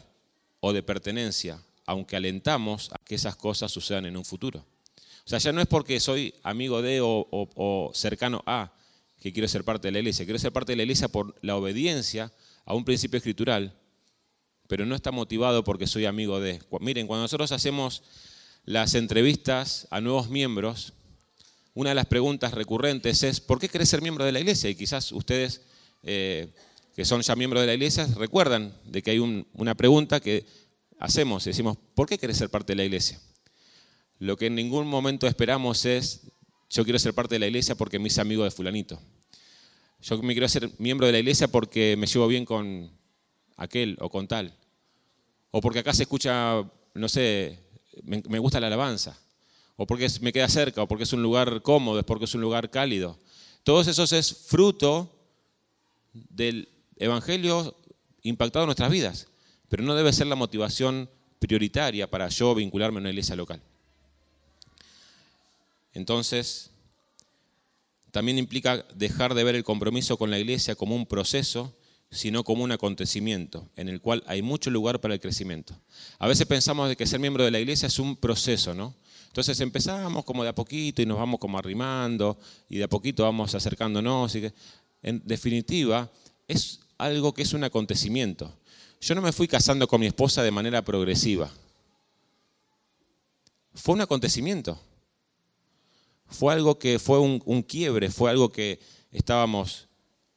o de pertenencia, aunque alentamos a que esas cosas sucedan en un futuro. O sea, ya no es porque soy amigo de o, cercano a que quiero ser parte de la iglesia. Quiero ser parte de la iglesia por la obediencia a un principio escritural, pero no está motivado porque soy amigo de. Miren, cuando nosotros hacemos las entrevistas a nuevos miembros, una de las preguntas recurrentes es, ¿por qué querés ser miembro de la iglesia? Y quizás ustedes, eh, que son ya miembros de la iglesia, recuerdan de que hay una pregunta que hacemos, decimos, ¿por qué querés ser parte de la iglesia? Lo que en ningún momento esperamos es, yo quiero ser parte de la iglesia porque me hice amigo de fulanito. Yo me quiero ser miembro de la iglesia porque me llevo bien con aquel o con tal. O porque acá se escucha, no sé, me gusta la alabanza o porque me queda cerca, o porque es un lugar cómodo, es porque es un lugar cálido. Todos esos es fruto del Evangelio impactado en nuestras vidas, pero no debe ser la motivación prioritaria para yo vincularme a una iglesia local. Entonces, también implica dejar de ver el compromiso con la iglesia como un proceso, sino como un acontecimiento en el cual hay mucho lugar para el crecimiento. A veces pensamos de que ser miembro de la iglesia es un proceso, ¿no? Entonces empezamos como de a poquito y nos vamos como arrimando y de a poquito vamos acercándonos. Y en definitiva, es algo que es un acontecimiento. Yo no me fui casando con mi esposa de manera progresiva. Fue un acontecimiento. Fue algo que fue un, quiebre, fue algo que estábamos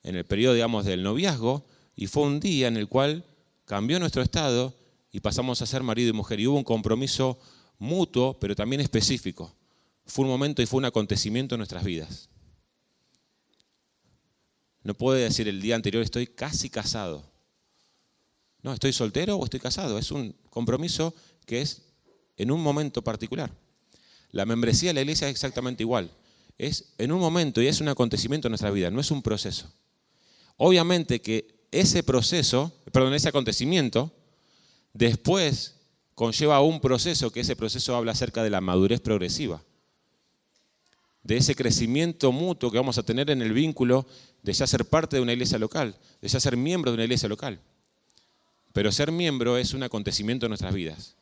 en el periodo, digamos, del noviazgo y fue un día en el cual cambió nuestro estado y pasamos a ser marido y mujer y hubo un compromiso mutuo, pero también específico. Fue un momento y fue un acontecimiento en nuestras vidas. No puede decir el día anterior estoy casi casado. No, estoy soltero o estoy casado. Es un compromiso que es en un momento particular. La membresía de la iglesia es exactamente igual. Es en un momento y es un acontecimiento en nuestra vida, no es un proceso. Obviamente que ese proceso, perdón, ese acontecimiento, después conlleva un proceso, que ese proceso habla acerca de la madurez progresiva, de ese crecimiento mutuo que vamos a tener en el vínculo de ya ser parte de una iglesia local, de ya ser miembro de una iglesia local. Pero ser miembro es un acontecimiento en nuestras vidas.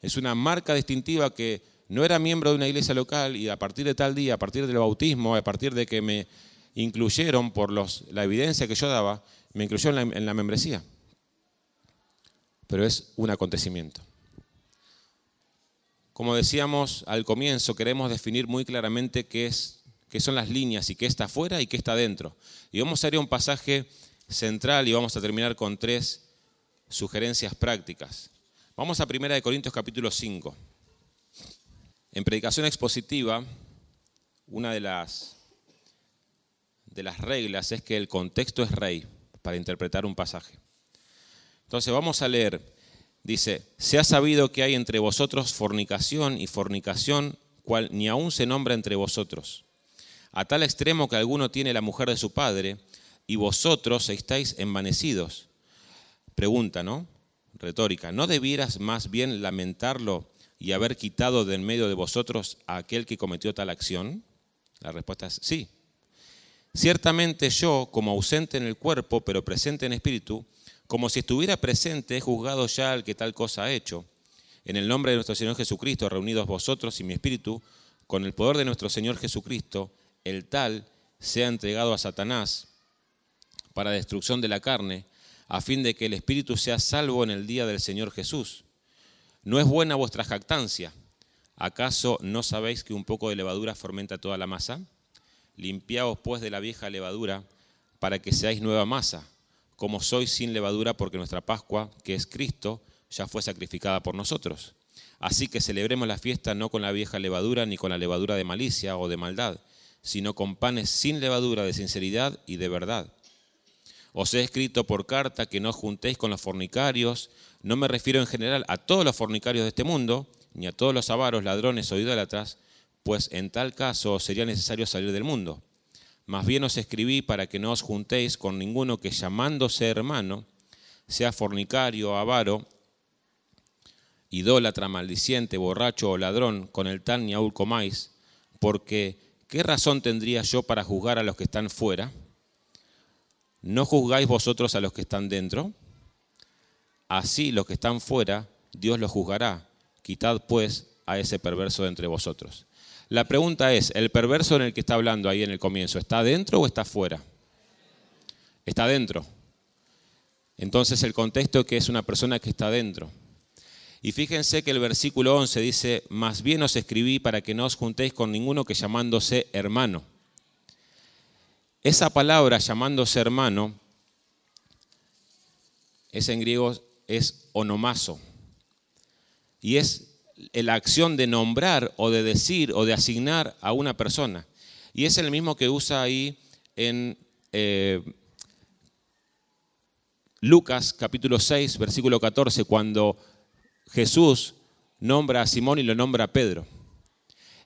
Es una marca distintiva que no era miembro de una iglesia local y a partir de tal día, a partir del bautismo, a partir de que me incluyeron por la evidencia que yo daba, me incluyeron en la membresía. Pero es un acontecimiento. Como decíamos al comienzo, queremos definir muy claramente qué, es, qué son las líneas y qué está afuera y qué está dentro. Y vamos a ir a un pasaje central y vamos a terminar con tres sugerencias prácticas. Vamos a 1 Corintios capítulo 5. En predicación expositiva, una de las, de las reglas es que el contexto es rey para interpretar un pasaje. Entonces vamos a leer, dice, se ha sabido que hay entre vosotros fornicación y fornicación, cual ni aún se nombra entre vosotros, a tal extremo que alguno tiene la mujer de su padre, y vosotros estáis envanecidos. Pregunta, ¿no? Retórica, ¿no debieras más bien lamentarlo y haber quitado de en medio de vosotros a aquel que cometió tal acción? La respuesta es sí. Ciertamente yo, como ausente en el cuerpo, pero presente en espíritu, como si estuviera presente, he juzgado ya al que tal cosa ha hecho. En el nombre de nuestro Señor Jesucristo, reunidos vosotros y mi espíritu, con el poder de nuestro Señor Jesucristo, el tal sea entregado a Satanás para destrucción de la carne, a fin de que el espíritu sea salvo en el día del Señor Jesús. No es buena vuestra jactancia. ¿Acaso no sabéis que un poco de levadura fermenta toda la masa? Limpiaos pues de la vieja levadura para que seáis nueva masa, como sois sin levadura porque nuestra Pascua, que es Cristo, ya fue sacrificada por nosotros. Así que celebremos la fiesta no con la vieja levadura ni con la levadura de malicia o de maldad, sino con panes sin levadura de sinceridad y de verdad. Os he escrito por carta que no os juntéis con los fornicarios, no me refiero en general a todos los fornicarios de este mundo, ni a todos los avaros, ladrones o idólatras, pues en tal caso sería necesario salir del mundo. Más bien os escribí para que no os juntéis con ninguno que llamándose hermano, sea fornicario, avaro, idólatra, maldiciente, borracho o ladrón, con el tal ni aún comáis, porque ¿qué razón tendría yo para juzgar a los que están fuera? ¿No juzgáis vosotros a los que están dentro? Así los que están fuera, Dios los juzgará. Quitad pues a ese perverso de entre vosotros. La pregunta es, ¿el perverso en el que está hablando ahí en el comienzo, ¿está dentro o está fuera? Está dentro. Entonces el contexto es que es una persona que está dentro. Y fíjense que el versículo 11 dice, más bien os escribí para que no os juntéis con ninguno que llamándose hermano. Esa palabra llamándose hermano es en griego es onomazo. Y es la acción de nombrar o de decir o de asignar a una persona. Y es el mismo que usa ahí en eh, Lucas capítulo 6, versículo 14, cuando Jesús nombra a Simón y lo nombra a Pedro.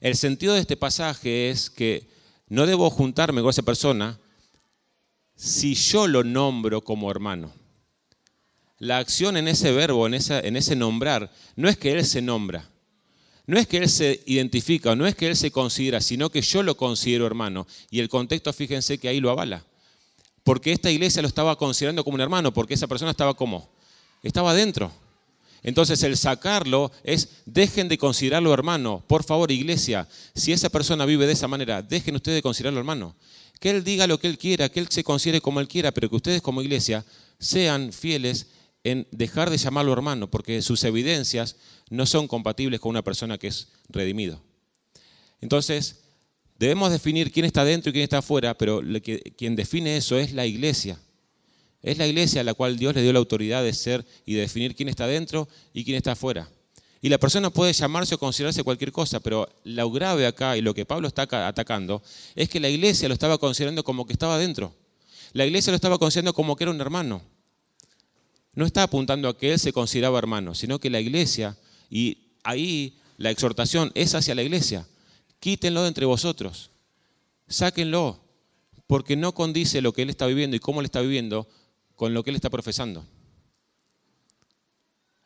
El sentido de este pasaje es que no debo juntarme con esa persona si yo lo nombro como hermano la acción en ese verbo, en, ese nombrar, no es que Él se nombra, no es que Él se identifica, no es que Él se considera, sino que yo lo considero hermano. Y el contexto, fíjense que ahí lo avala. Porque esta iglesia lo estaba considerando como un hermano, porque esa persona estaba como, estaba dentro. Entonces el sacarlo es, dejen de considerarlo hermano. Por favor, iglesia, si esa persona vive de esa manera, dejen ustedes de considerarlo hermano. Que él diga lo que él quiera, que él se considere como él quiera, pero que ustedes como iglesia sean fieles en dejar de llamarlo hermano, porque sus evidencias no son compatibles con una persona que es redimido. Entonces, debemos definir quién está dentro y quién está afuera, pero quien define eso es la iglesia. Es la iglesia a la cual Dios le dio la autoridad de ser y de definir quién está dentro y quién está afuera. Y la persona puede llamarse o considerarse cualquier cosa, pero lo grave acá y lo que Pablo está atacando es que la iglesia lo estaba considerando como que estaba dentro. La iglesia lo estaba considerando como que era un hermano. No está apuntando a que él se consideraba hermano, sino que la iglesia, y ahí la exhortación es hacia la iglesia, quítenlo de entre vosotros, sáquenlo, porque no condice lo que él está viviendo y cómo él está viviendo con lo que él está profesando.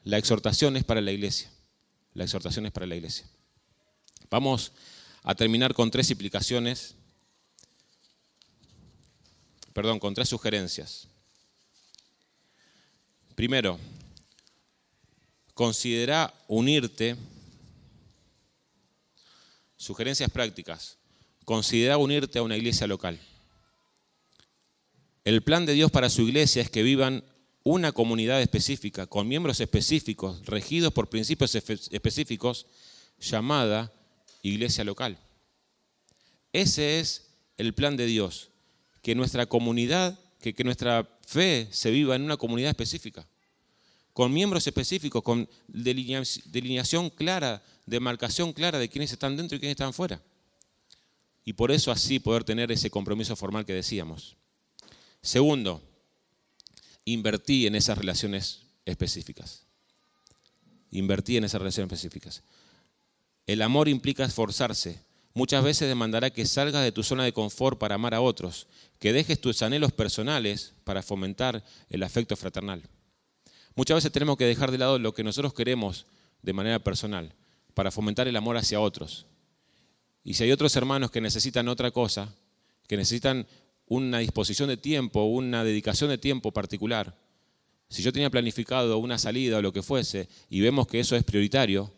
La exhortación es para la iglesia. La exhortación es para la iglesia. Vamos a terminar con tres implicaciones, perdón, con tres sugerencias. Primero, considera unirte, sugerencias prácticas, considera unirte a una iglesia local. El plan de Dios para su iglesia es que vivan una comunidad específica, con miembros específicos, regidos por principios específicos, llamada iglesia local. Ese es el plan de Dios, que nuestra comunidad, que, nuestra fe se viva en una comunidad específica, con miembros específicos, con delineación clara, demarcación clara de quiénes están dentro y quiénes están fuera. Y por eso así poder tener ese compromiso formal que decíamos. Segundo, invertí en esas relaciones específicas. Invertí en esas relaciones específicas. El amor implica esforzarse. Muchas veces demandará que salgas de tu zona de confort para amar a otros, que dejes tus anhelos personales para fomentar el afecto fraternal. Muchas veces tenemos que dejar de lado lo que nosotros queremos de manera personal para fomentar el amor hacia otros. Y si hay otros hermanos que necesitan otra cosa, que necesitan una disposición de tiempo, una dedicación de tiempo particular, si yo tenía planificado una salida o lo que fuese y vemos que eso es prioritario,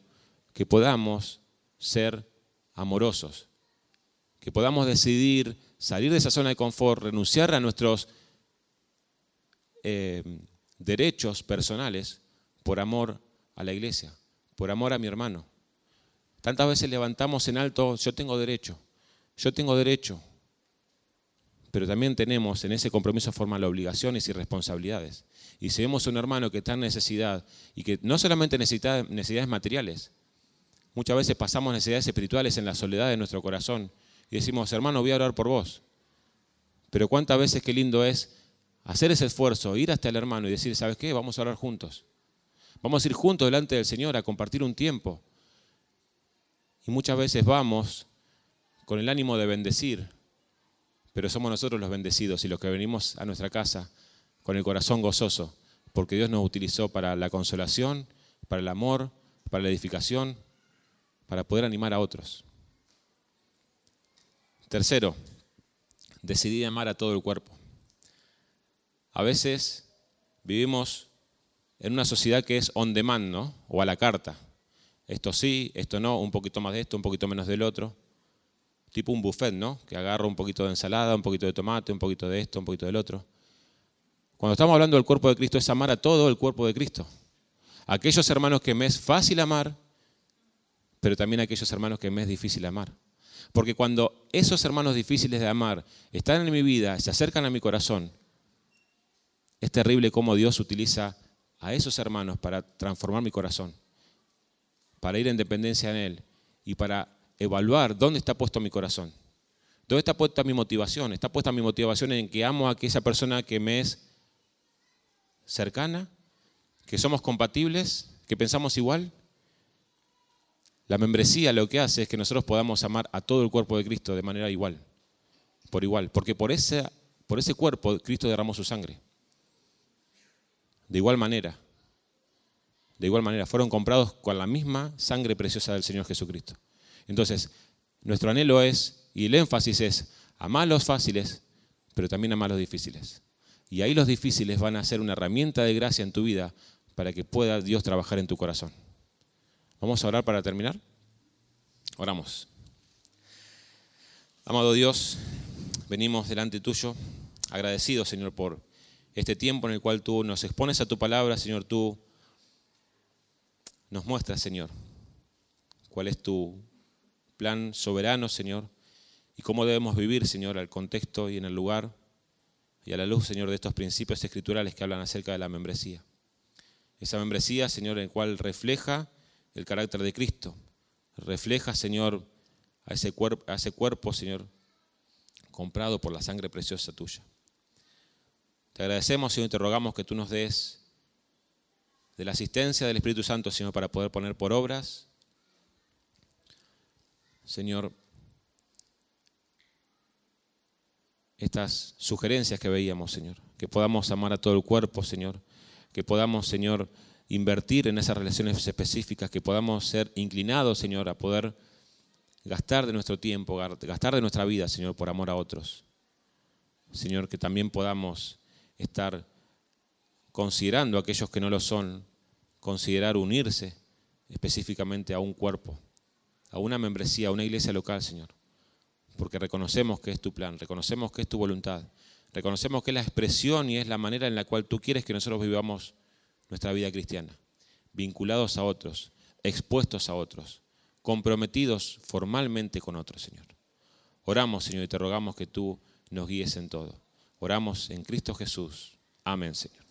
que podamos ser amorosos, que podamos decidir salir de esa zona de confort, renunciar a nuestros eh, derechos personales por amor a la iglesia, por amor a mi hermano. Tantas veces levantamos en alto, yo tengo derecho, yo tengo derecho, pero también tenemos en ese compromiso formal obligaciones y responsabilidades. Y si vemos un hermano que está en necesidad y que no solamente necesita necesidades materiales, muchas veces pasamos necesidades espirituales en la soledad de nuestro corazón y decimos, hermano, voy a orar por vos. Pero cuántas veces qué lindo es hacer ese esfuerzo, ir hasta el hermano y decir, ¿sabes qué? Vamos a orar juntos. Vamos a ir juntos delante del Señor a compartir un tiempo. Y muchas veces vamos con el ánimo de bendecir, pero somos nosotros los bendecidos y los que venimos a nuestra casa con el corazón gozoso, porque Dios nos utilizó para la consolación, para el amor, para la edificación, para poder animar a otros. Tercero, decidí amar a todo el cuerpo. A veces vivimos en una sociedad que es on demand, ¿no? O a la carta. Esto sí, esto no, un poquito más de esto, un poquito menos del otro tipo un buffet, ¿no? Que agarro un poquito de ensalada, un poquito de tomate, un poquito de esto, un poquito del otro. Cuando estamos hablando del cuerpo de Cristo es amar a todo el cuerpo de Cristo. Aquellos hermanos que me es fácil amar, pero también aquellos hermanos que me es difícil amar. Porque cuando esos hermanos difíciles de amar están en mi vida, se acercan a mi corazón, es terrible cómo Dios utiliza a esos hermanos para transformar mi corazón, para ir en dependencia en Él y para evaluar dónde está puesto mi corazón. ¿Dónde está puesta mi motivación? ¿Está puesta mi motivación en que amo a esa persona que me es cercana? ¿Que somos compatibles? ¿Que pensamos igual? La membresía lo que hace es que nosotros podamos amar a todo el cuerpo de Cristo de manera igual, por igual, porque por ese, por ese cuerpo Cristo derramó su sangre. De igual manera, de igual manera, fueron comprados con la misma sangre preciosa del Señor Jesucristo. Entonces, nuestro anhelo es, y el énfasis es, amar los fáciles, pero también amar los difíciles. Y ahí los difíciles van a ser una herramienta de gracia en tu vida para que pueda Dios trabajar en tu corazón. Vamos a orar para terminar. Oramos. Amado Dios, venimos delante tuyo, agradecidos, Señor, por este tiempo en el cual tú nos expones a tu palabra, Señor, tú nos muestras, Señor, cuál es tu plan soberano, Señor, y cómo debemos vivir, Señor, al contexto y en el lugar y a la luz, Señor, de estos principios escriturales que hablan acerca de la membresía. Esa membresía, Señor, en el cual refleja el carácter de Cristo. Refleja, Señor, a ese, cuerpo, a ese cuerpo, Señor, comprado por la sangre preciosa tuya. Te agradecemos, Señor, y te rogamos que tú nos des de la asistencia del Espíritu Santo, Señor, para poder poner por obras, Señor, estas sugerencias que veíamos, Señor. Que podamos amar a todo el cuerpo, Señor. Que podamos, Señor, invertir en esas relaciones específicas, que podamos ser inclinados, Señor, a poder gastar de nuestro tiempo, gastar de nuestra vida, Señor, por amor a otros. Señor, que también podamos estar considerando a aquellos que no lo son, considerar unirse específicamente a un cuerpo, a una membresía, a una iglesia local, Señor. Porque reconocemos que es tu plan, reconocemos que es tu voluntad, reconocemos que es la expresión y es la manera en la cual tú quieres que nosotros vivamos nuestra vida cristiana, vinculados a otros, expuestos a otros, comprometidos formalmente con otros, Señor. Oramos, Señor, y te rogamos que tú nos guíes en todo. Oramos en Cristo Jesús. Amén, Señor.